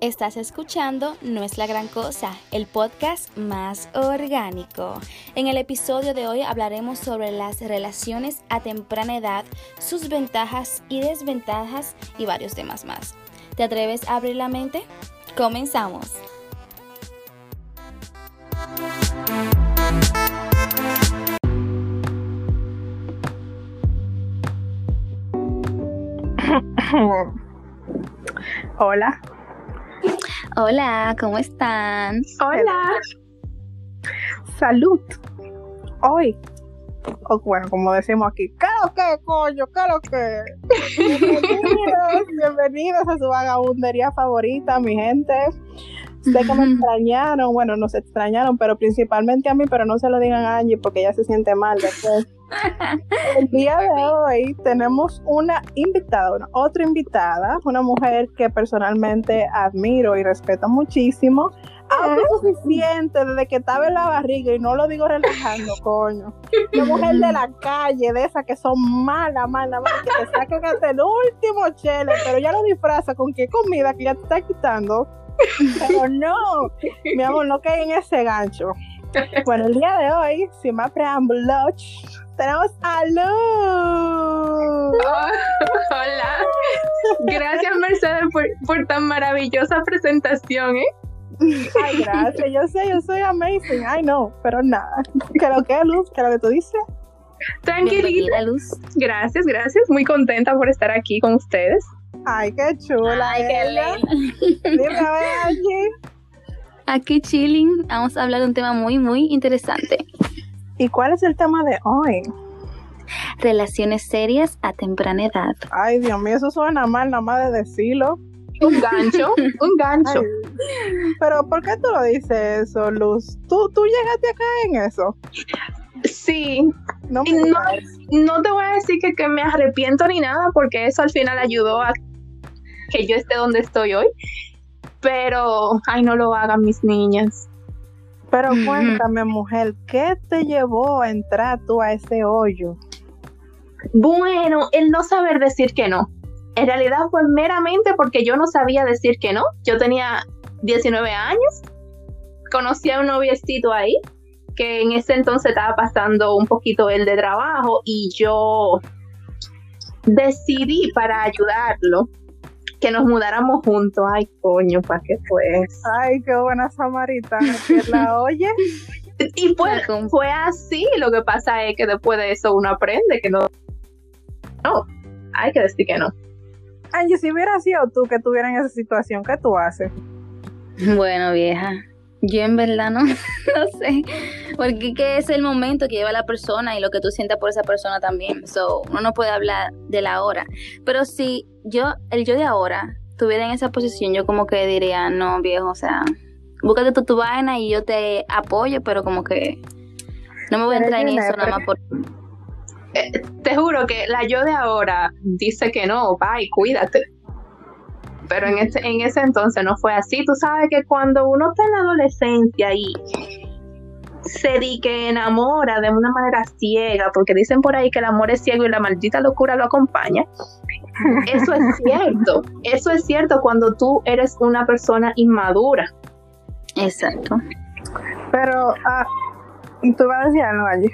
Estás escuchando No es la gran cosa, el podcast más orgánico. En el episodio de hoy hablaremos sobre las relaciones a temprana edad, sus ventajas y desventajas y varios temas más. ¿Te atreves a abrir la mente? Comenzamos. Hola. Hola, ¿cómo están? Hola. Salud. Hoy. O bueno, como decimos aquí, ¿qué lo que, coño? ¿Qué lo que? Bienvenidos, bienvenidos a su vagabundería favorita, mi gente. Sé que me extrañaron, bueno, nos extrañaron, pero principalmente a mí, pero no se lo digan a Angie porque ella se siente mal después. El día de hoy tenemos una invitada, una otra invitada, una mujer que personalmente admiro y respeto muchísimo. suficiente desde que estaba en la barriga y no lo digo relajando, coño. Una mujer de la calle, de esas que son malas, malas, malas, que te sacan hasta el último chele, pero ya lo disfraza con qué comida que ya te está quitando. Pero no, mi amor, no cae en ese gancho. Bueno, el día de hoy, sin más preámbulos, tenemos a Luz. hola. Gracias, Mercedes, por, tan maravillosa presentación, ¿eh? Ay, gracias. Yo sé, yo soy amazing. Ay, no, pero nada. ¿Qué lo que, Luz? ¿Qué lo que tú dices? Tranquilita. Luz. Gracias, gracias. Muy contenta por estar aquí con ustedes. Ay, qué chula. Ay, qué linda. Dime a ver, aquí. Aquí chilling, vamos a hablar de un tema muy, muy interesante. ¿Y cuál es el tema de hoy? Relaciones serias a temprana edad. Ay, Dios mío, eso suena mal nada más de decirlo. Un gancho, un gancho. pero ¿por qué tú lo dices eso, Luz? ¿Tú, tú llegaste acá en eso? Sí. No, no, te voy a decir que, que me arrepiento ni nada, porque eso al final ayudó a que yo esté donde estoy hoy. Pero, ay, no lo hagan mis niñas. Pero cuéntame, mujer, ¿qué te llevó a entrar tú a ese hoyo? Bueno, el no saber decir que no. En realidad fue meramente porque yo no sabía decir que no. Yo tenía 19 años, conocí a un noviecito ahí, que en ese entonces estaba pasando un poquito el de trabajo y yo decidí para ayudarlo que nos mudáramos juntos. Ay, coño, ¿para qué pues? Ay, qué buena samaritana que la oye. y pues fue así. Lo que pasa es que después de eso uno aprende que no. No, hay que decir que no. Angie, si hubiera sido tú que estuviera en esa situación, ¿qué tú haces? Bueno, vieja, yo en verdad no, no sé, porque que es el momento que lleva la persona y lo que tú sientas por esa persona también. So, uno no puede hablar de la hora. Pero si yo, el yo de ahora, estuviera en esa posición, yo como que diría, no, viejo, o sea, búscate tu, tu vaina y yo te apoyo, pero como que no me voy a entrar en eso nada más por... Eh, te juro que la yo de ahora dice que no, bye, cuídate pero en ese, en ese entonces no fue así. Tú sabes que cuando uno está en la adolescencia y se di que enamora de una manera ciega, porque dicen por ahí que el amor es ciego y la maldita locura lo acompaña. Eso es cierto, eso es cierto cuando tú eres una persona inmadura. Exacto. Pero, ah, tú vas a decir algo allí.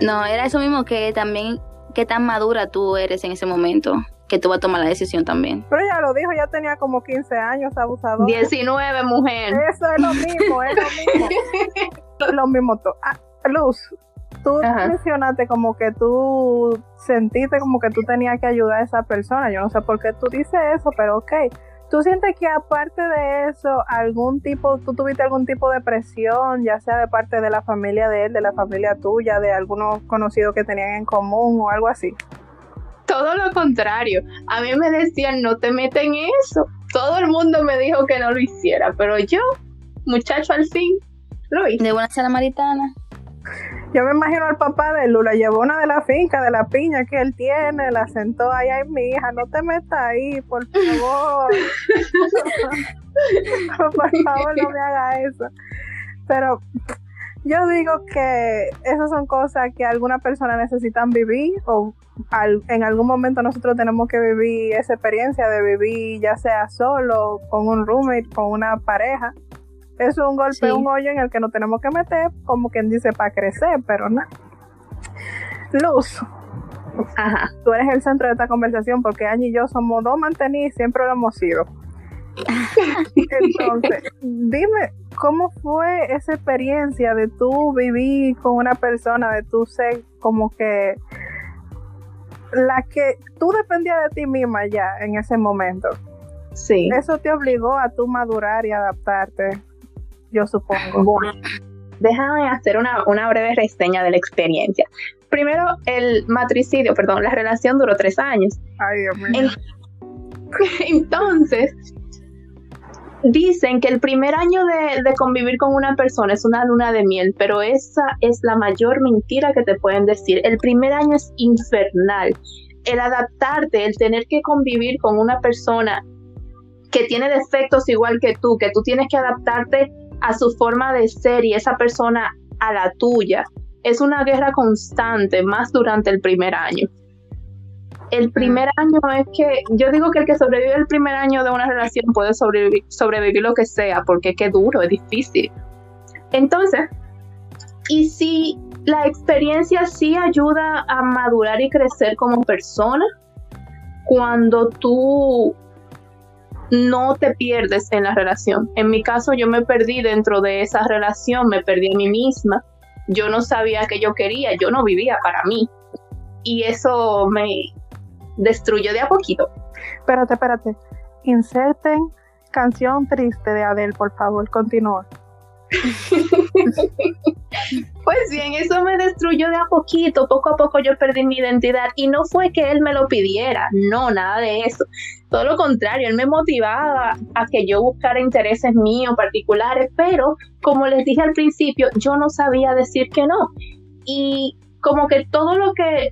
No, era eso mismo que también, qué tan madura tú eres en ese momento que tú vas a tomar la decisión también. Pero ya lo dijo, ya tenía como 15 años abusador. 19, mujer. Eso es lo mismo, es lo mismo. lo mismo. Ah, Luz, tú mencionaste como que tú sentiste como que tú tenías que ayudar a esa persona. Yo no sé por qué tú dices eso, pero ok. ¿Tú sientes que aparte de eso, algún tipo, tú tuviste algún tipo de presión, ya sea de parte de la familia de él, de la familia tuya, de algunos conocidos que tenían en común o algo así? todo lo contrario. A mí me decían, no te meten en eso. Todo el mundo me dijo que no lo hiciera, pero yo, muchacho, al fin, lo hice. De buena sala maritana. Yo me imagino al papá de Lula, llevó una de la finca, de la piña que él tiene, la sentó ahí, ay, mi hija, no te metas ahí, por favor. por favor, no me haga eso. Pero yo digo que esas son cosas que algunas personas necesitan vivir o en algún momento nosotros tenemos que vivir esa experiencia de vivir ya sea solo, con un roommate, con una pareja. Es un golpe, un hoyo en el que nos tenemos que meter, como quien dice, para crecer, pero no. Luz. Ajá. Tú eres el centro de esta conversación porque Angie y yo somos dos mantenidos y siempre lo hemos sido. Entonces, dime, ¿cómo fue esa experiencia de tú vivir con una persona, de tú ser como que la que tú dependías de ti misma ya en ese momento? Sí. Eso te obligó a tú madurar y adaptarte, yo supongo. Bueno, déjame hacer una, una breve reseña de la experiencia. Primero, el matricidio, perdón, la relación duró tres años. Ay, Dios mío. Entonces, Dicen que el primer año de, convivir con una persona es una luna de miel, pero esa es la mayor mentira que te pueden decir. El primer año es infernal. El adaptarte, el tener que convivir con una persona que tiene defectos igual que tú, que tú tienes que adaptarte a su forma de ser y esa persona a la tuya. Es una guerra constante, más durante el primer año el primer año es que yo digo que el que sobrevive el primer año de una relación puede sobrevivir, sobrevivir lo que sea, porque es que duro, es difícil. Entonces, y si la experiencia sí ayuda a madurar y crecer como persona, cuando tú no te pierdes en la relación. En mi caso, yo me perdí dentro de esa relación, me perdí a mí misma. Yo no sabía que yo quería, yo no vivía para mí. Y eso me, destruyó de a poquito. Espérate, espérate. Inserten canción triste de Adele, por favor, continúa. pues bien, eso me destruyó de a poquito, poco a poco yo perdí mi identidad y no fue que él me lo pidiera, no, nada de eso. Todo lo contrario, él me motivaba a que yo buscara intereses míos particulares, pero como les dije al principio, yo no sabía decir que no. Y como que todo lo que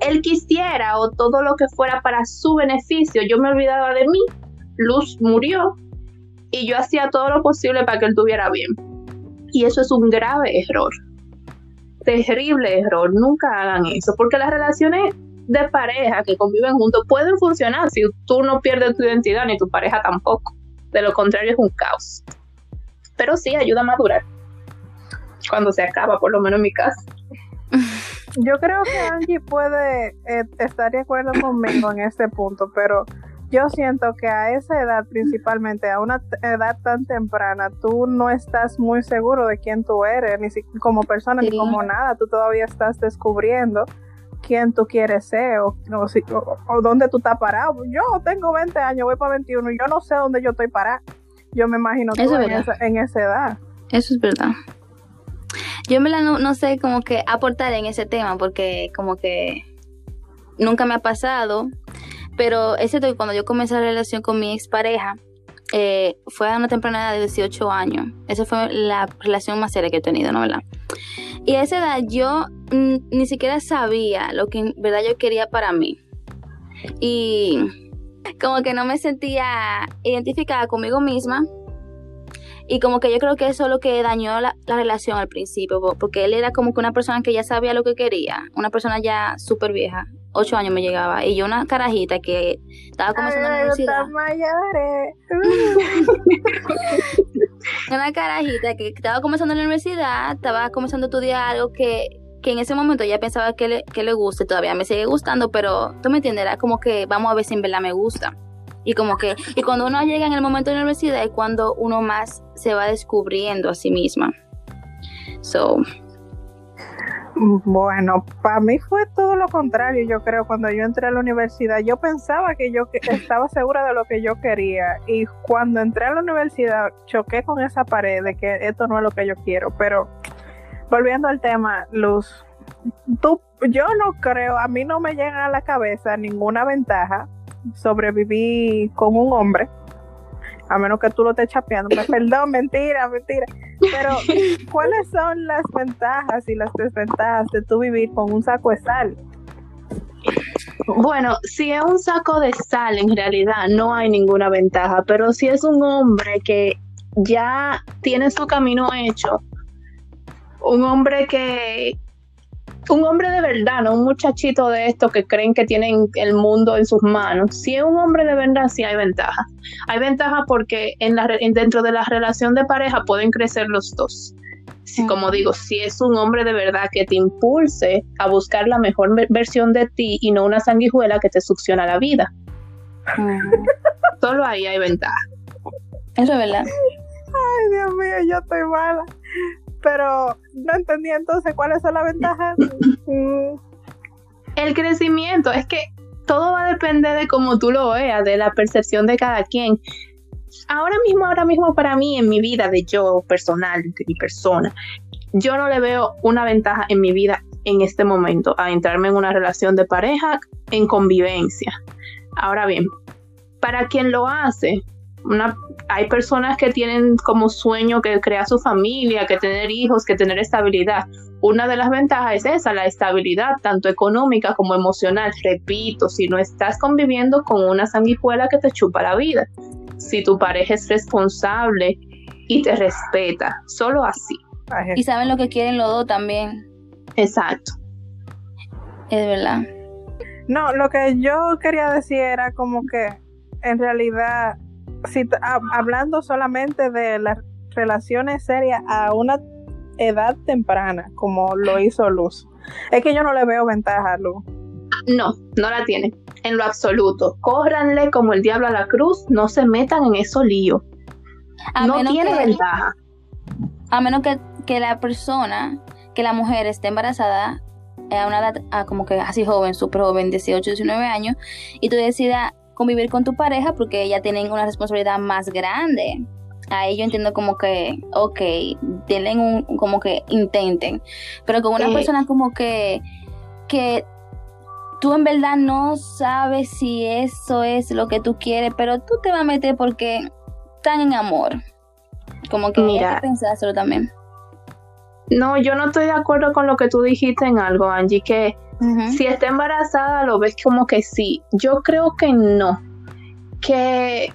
él quisiera o todo lo que fuera para su beneficio, yo me olvidaba de mí, Luz murió y yo hacía todo lo posible para que él tuviera bien. Y eso es un grave error. Terrible error. Nunca hagan eso, porque las relaciones de pareja que conviven juntos pueden funcionar si tú no pierdes tu identidad ni tu pareja tampoco. De lo contrario es un caos. Pero sí ayuda a madurar. Cuando se acaba, por lo menos en mi caso. Yo creo que Angie puede eh, estar de acuerdo conmigo en este punto, pero yo siento que a esa edad principalmente, a una edad tan temprana, tú no estás muy seguro de quién tú eres, ni como persona, ni como nada, tú todavía estás descubriendo quién tú quieres ser o, o, dónde tú estás parado. Yo tengo 20 años, voy para 21 y yo no sé dónde yo estoy parado. Yo me imagino tú en esa, en esa edad. Eso es verdad. Yo me la no, sé como que aportar en ese tema porque como que nunca me ha pasado, pero ese cuando yo comencé la relación con mi expareja, eh, fue a una temprana edad de 18 años. Esa fue la relación más seria que he tenido, ¿no? ¿verdad? Y a esa edad yo ni siquiera sabía lo que en verdad yo quería para mí. Y como que no me sentía identificada conmigo misma y como que yo creo que eso es lo que dañó la, relación al principio, porque él era como que una persona que ya sabía lo que quería, una persona ya súper vieja, ocho años me llegaba, y yo una carajita que estaba comenzando en la universidad. una carajita que estaba comenzando en la universidad, estaba comenzando a estudiar algo que, que en ese momento ya pensaba que le, que le guste, todavía me sigue gustando, pero tú me entiendes, era como que vamos a ver si en verdad me gusta. Y como que, y cuando uno llega en el momento de la universidad es cuando uno más se va descubriendo a sí misma. So. Bueno, para mí fue todo lo contrario, yo creo, cuando yo entré a la universidad, yo pensaba que yo estaba segura de lo que yo quería y cuando entré a la universidad choqué con esa pared de que esto no es lo que yo quiero, pero volviendo al tema, Luz, tú, yo no creo, a mí no me llega a la cabeza ninguna ventaja sobrevivir con un hombre, a menos que tú lo estés chapeando. Perdón, mentira, mentira. Pero, ¿cuáles son las ventajas y las desventajas de tú vivir con un saco de sal? Bueno, si es un saco de sal, en realidad no hay ninguna ventaja, pero si es un hombre que ya tiene su camino hecho, un hombre que un hombre de verdad, no un muchachito de estos que creen que tienen el mundo en sus manos. Si es un hombre de verdad, sí hay ventaja. Hay ventaja porque en la, dentro de la relación de pareja pueden crecer los dos. Si, como digo, si es un hombre de verdad que te impulse a buscar la mejor versión de ti y no una sanguijuela que te succiona la vida. Solo ahí hay ventaja. Eso es verdad. Ay, Dios mío, yo estoy mala pero no entendí entonces cuáles son las ventajas. El crecimiento, es que todo va a depender de cómo tú lo veas, de la percepción de cada quien. Ahora mismo, ahora mismo para mí, en mi vida de yo personal, de mi persona, yo no le veo una ventaja en mi vida en este momento a entrarme en una relación de pareja en convivencia. Ahora bien, para quien lo hace, hay personas que tienen como sueño que crear su familia, que tener hijos, que tener estabilidad. Una de las ventajas es esa, la estabilidad, tanto económica como emocional. Repito, si no estás conviviendo con una sanguijuela que te chupa la vida, si tu pareja es responsable y te respeta, solo así. Y saben lo que quieren los dos también. Exacto. Es verdad. No, lo que yo quería decir era como que en realidad si, hablando solamente de las relaciones serias a una edad temprana, como lo hizo Luz, es que yo no le veo ventaja a Luz. No, no la tiene, en lo absoluto. Córranle como el diablo a la cruz, no se metan en esos líos. no tiene ventaja. A menos que, que, la persona, que la mujer esté embarazada a una edad como que así joven, súper joven, 18, 19 años, y tú decidas convivir con tu pareja porque ya tienen una responsabilidad más grande. Ahí yo entiendo como que, ok, tienen un, como que intenten, pero con una persona como que, que tú en verdad no sabes si eso es lo que tú quieres, pero tú te vas a meter porque están en amor. Como que Mira, hay que también. No, yo no estoy de acuerdo con lo que tú dijiste en algo, Angie, que si está embarazada, lo ves como que sí. Yo creo que no. Que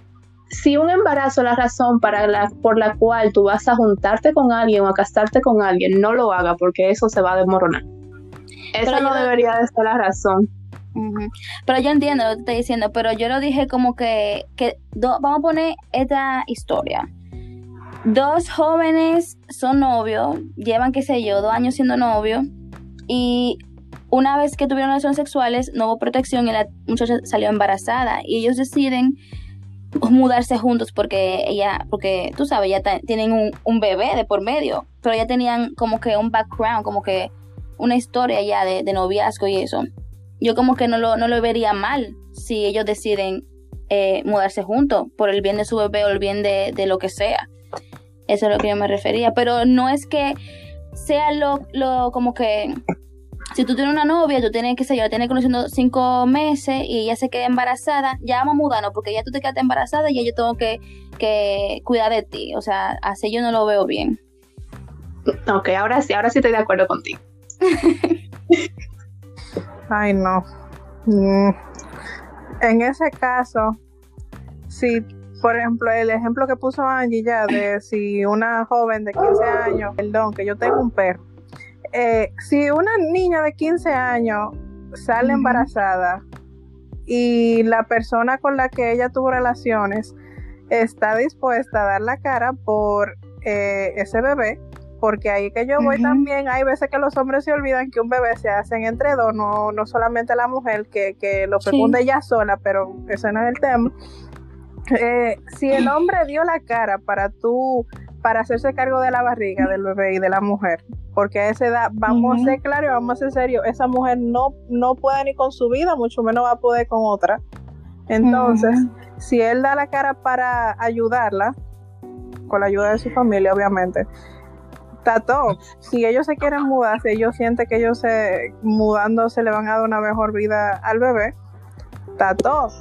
si un embarazo es la razón para la, por la cual tú vas a juntarte con alguien o a casarte con alguien, no lo haga porque eso se va a desmoronar. Esa no debería de ser la razón. Pero yo entiendo lo que te estoy diciendo, pero yo lo dije como que, que vamos a poner esta historia. Dos jóvenes son novios, llevan, qué sé yo, dos años siendo novios, y una vez que tuvieron relaciones sexuales, no hubo protección y la muchacha salió embarazada y ellos deciden mudarse juntos porque ella, porque tú sabes, ya tienen un, bebé de por medio, pero ya tenían como que un background, como que una historia ya de, noviazgo y eso. Yo como que no lo, no lo vería mal si ellos deciden eh, mudarse juntos por el bien de su bebé o el bien de, de, lo que sea. Eso es lo que yo me refería, pero no es que sea lo, lo como que si tú tienes una novia, tú tienes, que sé yo, la tienes conociendo cinco meses y ella se queda embarazada, ya vamos a mudarnos porque ya tú te quedaste embarazada y ya yo tengo que, que cuidar de ti. O sea, así yo no lo veo bien. Ok, ahora sí, ahora sí estoy de acuerdo contigo. Ay, no. Mm. En ese caso, si, por ejemplo, el ejemplo que puso Angie ya de si una joven de 15 años, perdón, que yo tengo un perro, eh, si una niña de 15 años sale embarazada y la persona con la que ella tuvo relaciones está dispuesta a dar la cara por eh, ese bebé, porque ahí que yo voy también, hay veces que los hombres se olvidan que un bebé se hacen entre dos, no, no solamente la mujer que, que lo fecunde ella sola, pero ese no es el tema. Eh, si el hombre dio la cara para tú para hacerse cargo de la barriga del bebé y de la mujer. Porque a esa edad, vamos a ser claros, vamos a ser serios, esa mujer no, no puede ni con su vida, mucho menos va a poder con otra. Entonces, si él da la cara para ayudarla, con la ayuda de su familia, obviamente, está todo. Si ellos se quieren mudar, si ellos sienten que ellos se mudando se le van a dar una mejor vida al bebé,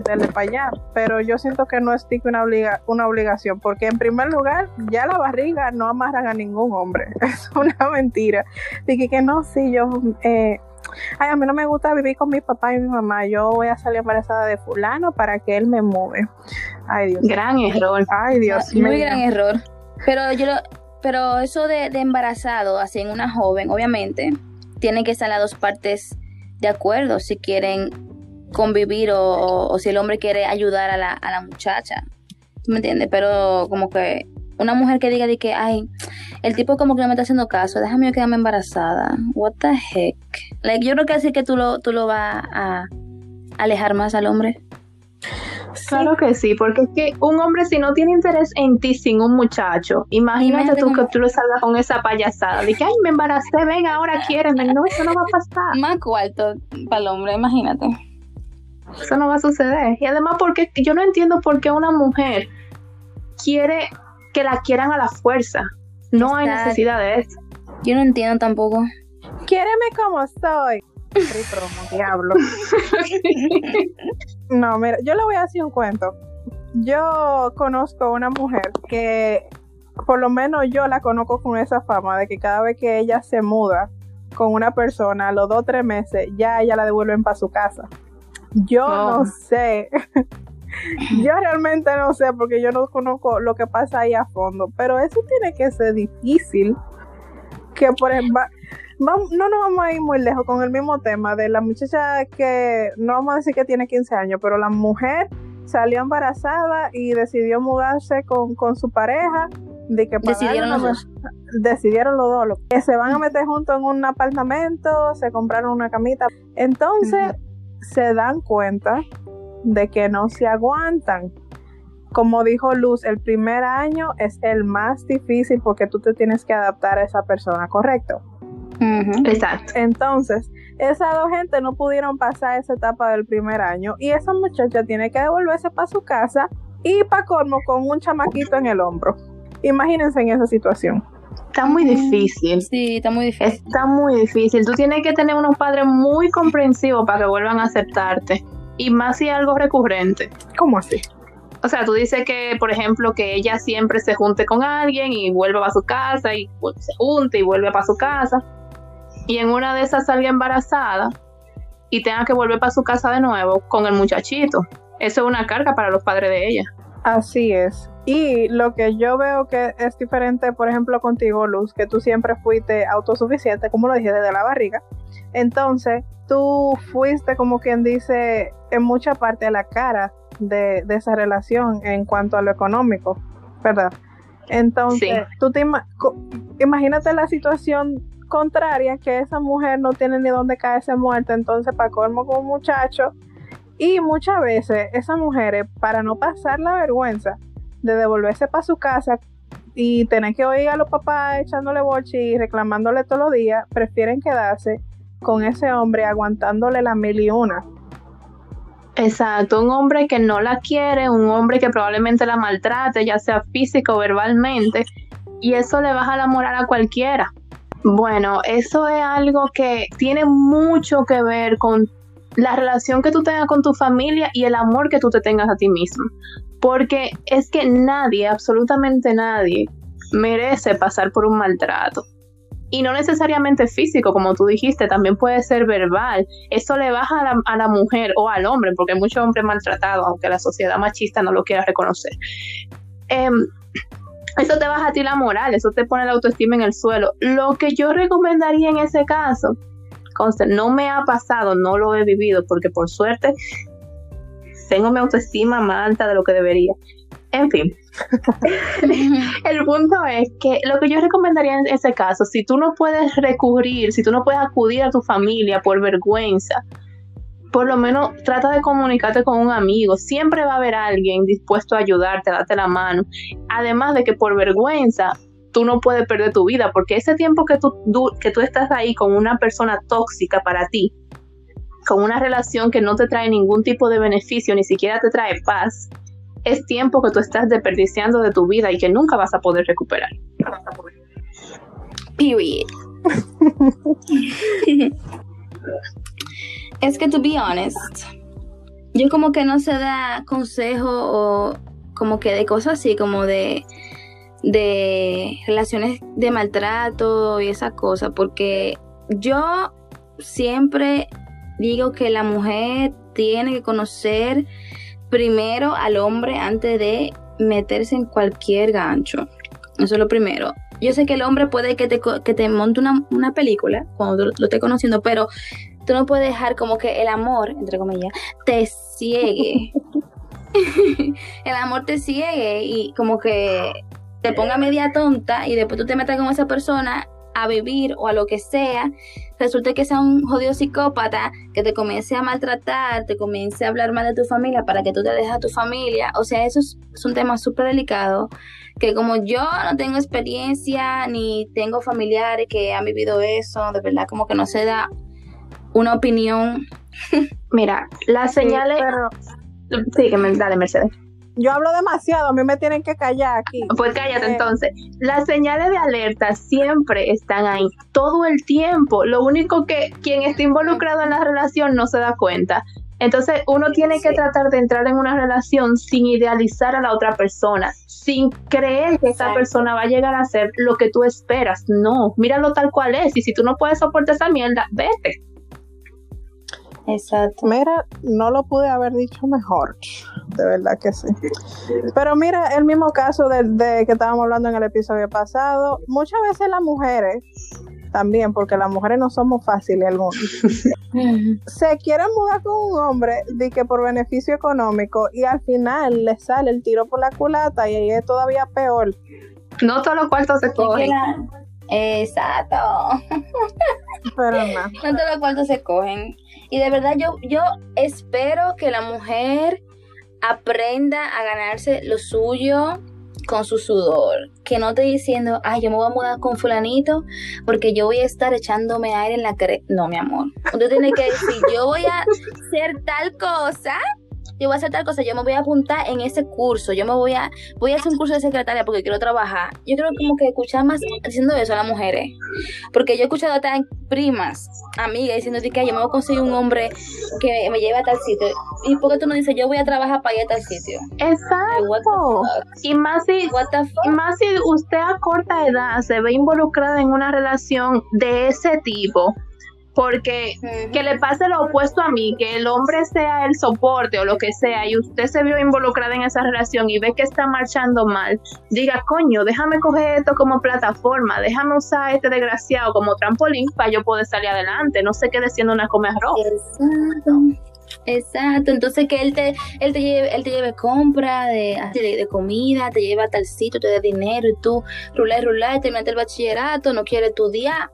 denle para allá. Pero yo siento que no es una, obliga, una obligación, porque en primer lugar, ya la barriga no amarran a ningún hombre. Es una mentira. Dije que no, sí, yo. Eh, ay, a mí no me gusta vivir con mi papá y mi mamá. Yo voy a salir embarazada de Fulano para que él me mueve. Ay, Dios. Gran error. Ay, Dios. Muy gran error. Pero yo Pero eso de, de embarazado, así en una joven, obviamente tienen que estar las dos partes de acuerdo si quieren convivir o, o si el hombre quiere ayudar a la, a la muchacha. ¿Tú me entiendes? Pero como que una mujer que diga de que, ay, el tipo como que no me está haciendo caso, déjame yo quedarme embarazada. What the heck? Like, yo creo que así que tú lo, tú lo vas a alejar más al hombre. Claro que sí, porque es que un hombre si no tiene interés en ti sin un muchacho, imagínate, Imagínate tú que tú le salgas con esa payasada de que ay me embaracé, venga ahora quiéreme, no, eso no va a pasar, Más cuarto para el hombre, imagínate. Eso no va a suceder. Y además porque yo no entiendo por qué una mujer quiere que la quieran a la fuerza. No hay necesidad de eso. Yo no entiendo tampoco. Quiéreme como soy. Diablo. No, mira, yo le voy a decir un cuento. Yo conozco una mujer que, por lo menos yo la conozco con esa fama de que cada vez que ella se muda con una persona, a los dos o tres meses, ya ella la devuelven para su casa. Yo no sé. yo realmente no sé porque yo no conozco lo que pasa ahí a fondo, pero eso tiene que ser difícil. Que por ejemplo, no nos vamos a ir muy lejos con el mismo tema de la muchacha que no vamos a decir que tiene 15 años, pero la mujer salió embarazada y decidió mudarse con, con su pareja. De que pagaron Decidieron los dos. decidieron los dos que se van a meter juntos en un apartamento, se compraron una camita. Entonces se dan cuenta de que no se aguantan. Como dijo Luz, el primer año es el más difícil porque tú te tienes que adaptar a esa persona, ¿correcto? Exacto. Entonces, esas dos gente no pudieron pasar esa etapa del primer año y esa muchacha tiene que devolverse para su casa y para colmo con un chamaquito en el hombro. Imagínense en esa situación. Está muy difícil. Sí, está muy difícil. Está muy difícil. Tú tienes que tener unos padres muy comprensivos para que vuelvan a aceptarte. Y más si es algo recurrente. ¿Cómo así? O sea, tú dices que, por ejemplo, que ella siempre se junte con alguien y vuelva para su casa y pues, se junte y vuelve para su casa. Y en una de esas salga embarazada y tenga que volver para su casa de nuevo con el muchachito. Eso es una carga para los padres de ella. Así es. Y lo que yo veo que es diferente, por ejemplo, contigo, Luz, que tú siempre fuiste autosuficiente, como lo dije, desde la barriga. Entonces, tú fuiste, como quien dice, en mucha parte a la cara de, de esa relación en cuanto a lo económico, ¿verdad? Entonces, Sí. tú te ima- imagínate la situación contraria, que esa mujer no tiene ni dónde caerse muerta, entonces para colmo con un muchacho, y muchas veces esas mujeres, para no pasar la vergüenza de devolverse para su casa y tener que oír a los papás echándole boche y reclamándole todos los días, prefieren quedarse con ese hombre aguantándole la mil y una. Exacto, un hombre que no la quiere, un hombre que probablemente la maltrate, ya sea físico o verbalmente, y eso le baja la moral a cualquiera. Bueno, eso es algo que tiene mucho que ver con la relación que tú tengas con tu familia y el amor que tú te tengas a ti mismo. Porque es que nadie, absolutamente nadie, merece pasar por un maltrato. Y no necesariamente físico, como tú dijiste, también puede ser verbal. Eso le baja a la, a la mujer o al hombre, porque hay muchos hombres maltratados, aunque la sociedad machista no lo quiera reconocer. Em, eso te baja a ti la moral, eso te pone la autoestima en el suelo. Lo que yo recomendaría en ese caso, conste, no me ha pasado, no lo he vivido, porque por suerte tengo mi autoestima más alta de lo que debería. En fin, el punto es que lo que yo recomendaría en ese caso, si tú no puedes recurrir, si tú no puedes acudir a tu familia por vergüenza, por lo menos trata de comunicarte con un amigo. Siempre va a haber alguien dispuesto a ayudarte, a darte la mano. Además de que por vergüenza tú no puedes perder tu vida, porque ese tiempo que tú, que tú estás ahí con una persona tóxica para ti, con una relación que no te trae ningún tipo de beneficio, ni siquiera te trae paz, es tiempo que tú estás desperdiciando de tu vida y que nunca vas a poder recuperar. Period. es que, to be honest, yo como que no se da consejo o como que de cosas así, como de, de relaciones de maltrato y esas cosas, porque yo siempre digo que la mujer tiene que conocer primero al hombre antes de meterse en cualquier gancho. Eso es lo primero. yo sé que el hombre puede que te, que te monte una, una película cuando lo, lo esté conociendo, pero tú no puedes dejar como que el amor, entre comillas, te ciegue. el amor te ciegue y como que te ponga media tonta y después tú te metas con esa persona a vivir o a lo que sea, resulta que sea un jodido psicópata que te comience a maltratar, te comience a hablar mal de tu familia para que tú te dejes a tu familia. O sea, eso es, es un tema súper delicado que como yo no tengo experiencia ni tengo familiares que han vivido eso, de verdad como que no se da una opinión. Mira, las señales... Sí, que me, dale, Mercedes. Yo hablo demasiado, a mí me tienen que callar aquí. Pues cállate entonces. Las señales de alerta siempre están ahí, todo el tiempo. Lo único que quien está involucrado en la relación no se da cuenta. Entonces uno tiene que tratar de entrar en una relación sin idealizar a la otra persona, sin creer que esa persona va a llegar a ser lo que tú esperas. No, míralo tal cual es. Y si tú no puedes soportar esa mierda, vete. Exacto. Mira, no lo pude haber dicho mejor, de verdad que sí. Pero mira, el mismo caso de, de, que estábamos hablando en el episodio pasado, muchas veces las mujeres, también, porque las mujeres no somos fáciles algunos, se quieren mudar con un hombre de que por beneficio económico y al final le sale el tiro por la culata y ahí es todavía peor. No todos los cuartos se cogen. Exacto. Pero no. No todos los cuartos se cogen. Y de verdad yo, yo espero que la mujer aprenda a ganarse lo suyo con su sudor. Que no esté diciendo, ay, yo me voy a mudar con fulanito porque yo voy a estar echándome aire en la cara. No, mi amor. Usted tiene que decir, yo voy a hacer tal cosa yo voy a hacer tal cosa, yo me voy a apuntar en ese curso, yo me voy a, voy a hacer un curso de secretaria porque quiero trabajar. Yo creo como que escuchar más diciendo eso a las mujeres. Porque yo he escuchado a tan primas, amigas, diciendo que yo me voy a conseguir un hombre que me lleve a tal sitio. ¿Y por qué tú no dices, yo voy a trabajar para ir a tal sitio? Exacto. Y más si, y más si usted a corta edad se ve involucrada en una relación de ese tipo porque que le pase lo opuesto a mí, que el hombre sea el soporte o lo que sea, y usted se vio involucrada en esa relación y ve que está marchando mal, diga, coño, déjame coger esto como plataforma, déjame usar este desgraciado como trampolín para yo poder salir adelante, no se quede siendo una come arroz. Exacto. Exacto, entonces que él te, él te lleve, él te lleve compra de, de, comida, te lleva a tal sitio, te dé dinero y tú rulás, rulás, terminaste el bachillerato, no quiere estudiar,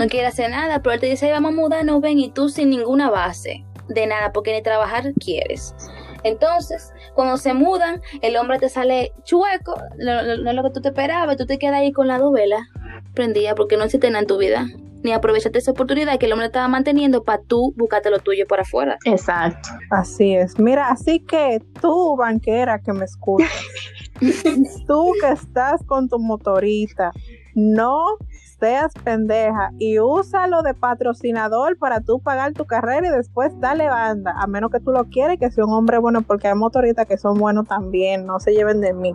no quiere hacer nada, pero él te dice, vamos a mudar, no ven, y tú sin ninguna base de nada, porque ni trabajar quieres. Entonces, cuando se mudan, el hombre te sale chueco, no, no, no es lo que tú te esperabas, tú te quedas ahí con la dovela prendida porque no existe nada en tu vida. Ni aprovechaste esa oportunidad que el hombre estaba manteniendo para tú buscarte lo tuyo por afuera. Exacto. Así es. Mira, así que tú, banquera que me escuchas, tú que estás con tu motorita, no seas pendeja y úsalo de patrocinador para tú pagar tu carrera y después dale banda, a menos que tú lo quieras y que sea un hombre bueno, porque hay motoristas que son buenos también, no se lleven de mí.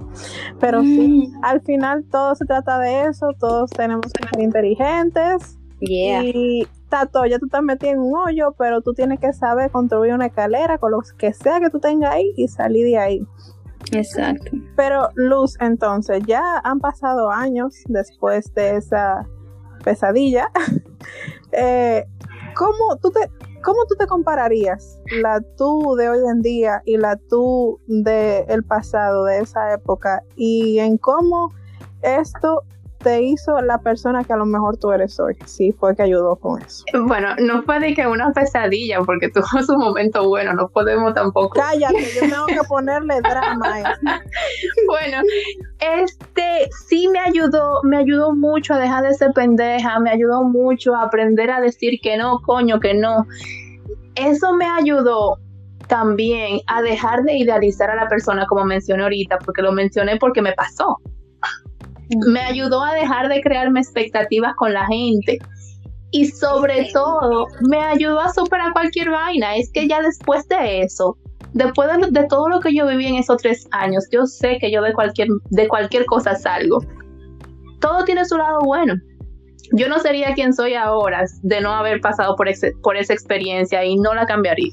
Pero mm. sí, al final todo se trata de eso, todos tenemos que ser inteligentes. Yeah. Y Tato, ya tú estás metido en un hoyo, pero tú tienes que saber construir una escalera con lo que sea que tú tengas ahí y salir de ahí. Exacto. Pero Luz, entonces, ya han pasado años después de esa pesadilla. eh, ¿cómo, tú te, ¿Cómo tú te compararías la tú de hoy en día y la tú del el pasado, de esa época? Y en cómo esto te hizo la persona que a lo mejor tú eres hoy. Sí, fue que ayudó con eso. Bueno, no fue de que una pesadilla, porque tuvo su momento bueno, no podemos tampoco. Cállate, yo tengo que ponerle drama bueno, este sí me ayudó, me ayudó mucho a dejar de ser pendeja, me ayudó mucho a aprender a decir que no, coño, que no. Eso me ayudó también a dejar de idealizar a la persona como mencioné ahorita, porque lo mencioné porque me pasó me ayudó a dejar de crearme expectativas con la gente y sobre todo me ayudó a superar cualquier vaina. Es que ya después de eso, después de, todo lo que yo viví en esos tres años, yo sé que yo de cualquier, de cualquier cosa salgo. Todo tiene su lado bueno. Yo no sería quien soy ahora de no haber pasado por, ese, por esa experiencia y no la cambiaría.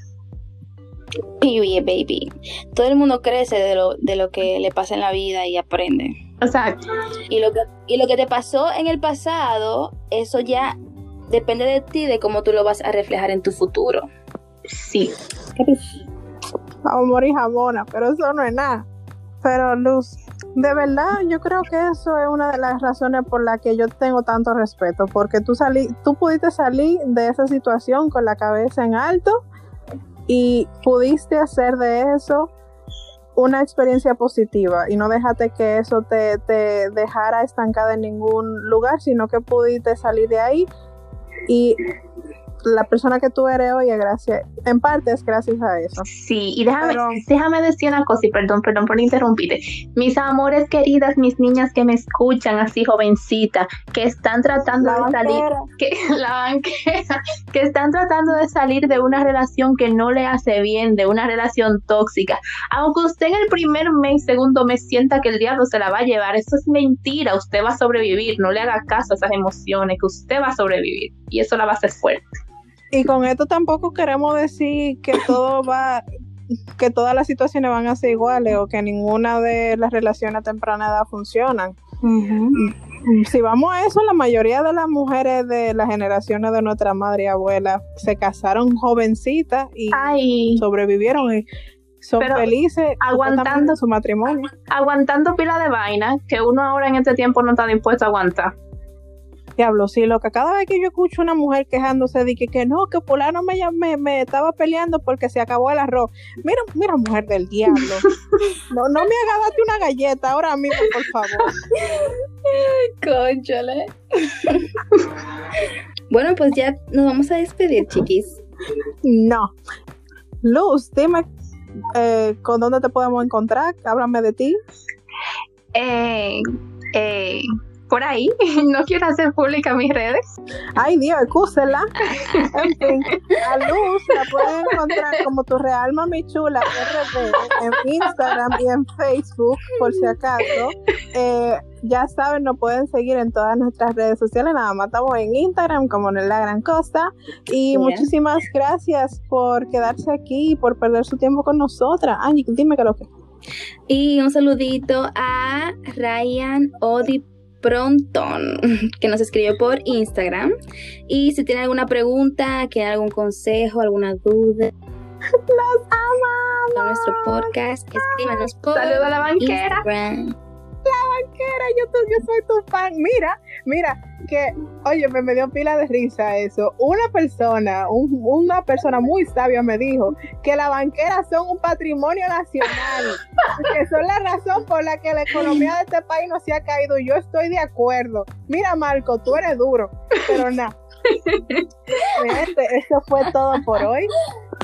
Period, baby. Todo el mundo crece de lo, de lo que le pasa en la vida y aprende. Exacto. Y lo, que, y lo que te pasó en el pasado, eso ya depende de ti, de cómo tú lo vas a reflejar en tu futuro. Sí. Vamos a morir jamona, pero eso no es nada. Pero Luz, de verdad yo creo que eso es una de las razones por las que yo tengo tanto respeto, porque tú salí, tú pudiste salir de esa situación con la cabeza en alto y pudiste hacer de eso una experiencia positiva y no déjate que eso te, te dejara estancada en ningún lugar, sino que pudiste salir de ahí y la persona que tú eres hoy es gracias, en parte es gracias a eso. Sí, y déjame, Pero- déjame decir una cosa, y perdón, perdón por interrumpirte. Mis amores queridas, mis niñas que me escuchan así jovencita, que están tratando de salir, banquera. que la banquera, que están tratando de salir de una relación que no le hace bien, de una relación tóxica. Aunque usted en el primer mes, segundo mes sienta que el diablo se la va a llevar, eso es mentira, usted va a sobrevivir, no le haga caso a esas emociones, que usted va a sobrevivir y eso la va a hacer fuerte. Y con esto tampoco queremos decir que todo va, que todas las situaciones van a ser iguales o que ninguna de las relaciones a temprana edad funcionan. Si vamos a eso, la mayoría de las mujeres de las generaciones de nuestra madre y abuela se casaron jovencitas y Ay, sobrevivieron y son Pero felices aguantando- su matrimonio. aguantando pila de vaina que uno ahora en este tiempo no está dispuesto a aguantar. Diablo, sí, loca. Cada vez que yo escucho una mujer quejándose de que, que no, que fulano me, me, me estaba peleando porque se acabó el arroz. Mira, mira, mujer del diablo. No, no me hagas darte una galleta ahora mismo, por favor. Conchole. bueno, pues ya nos vamos a despedir, chiquis. No. Luz, dime eh, con dónde te podemos encontrar. Háblame de ti. Eh, eh, por ahí, no quiero hacer pública mis redes. Ay, Dios, excúsela. En fin, a Luz la pueden encontrar como tu real mami chula RD en Instagram y en Facebook, por si acaso. Eh, ya saben, nos pueden seguir en todas nuestras redes sociales. Nada más estamos en Instagram como en La Gran Costa. Y muchísimas gracias por quedarse aquí y por perder su tiempo con nosotras. Angie, dime que lo que. Y un saludito a Ryan Odi Pronton, que nos escribió por Instagram. Y si tiene alguna pregunta, quiere algún consejo, alguna duda ¡Los amamos! con nuestro podcast, escríbanos por Saludo a la banquera. Instagram. Yo, tu- yo soy tu fan. Mira, mira, que, oye, me, me dio pila de risa eso. Una persona, un- una persona muy sabia me dijo que las banqueras son un patrimonio nacional, que son la razón por la que la economía de este país no se ha caído. Yo estoy de acuerdo. Mira, Marco, tú eres duro, pero nada. Gente, eso fue todo por hoy.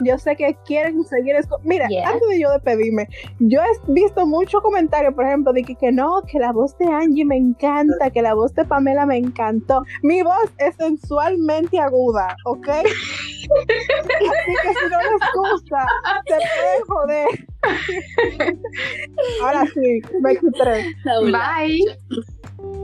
Yo sé que quieren seguir. esco- Mira, Yeah. antes de yo despedirme, yo he visto muchos comentarios, por ejemplo, de que, que no, que la voz de Angie me encanta, que la voz de Pamela me encantó. Mi voz es sensualmente aguda, ¿ok? Así que si no les gusta, se pueden joder. Ahora sí, 23. Bye.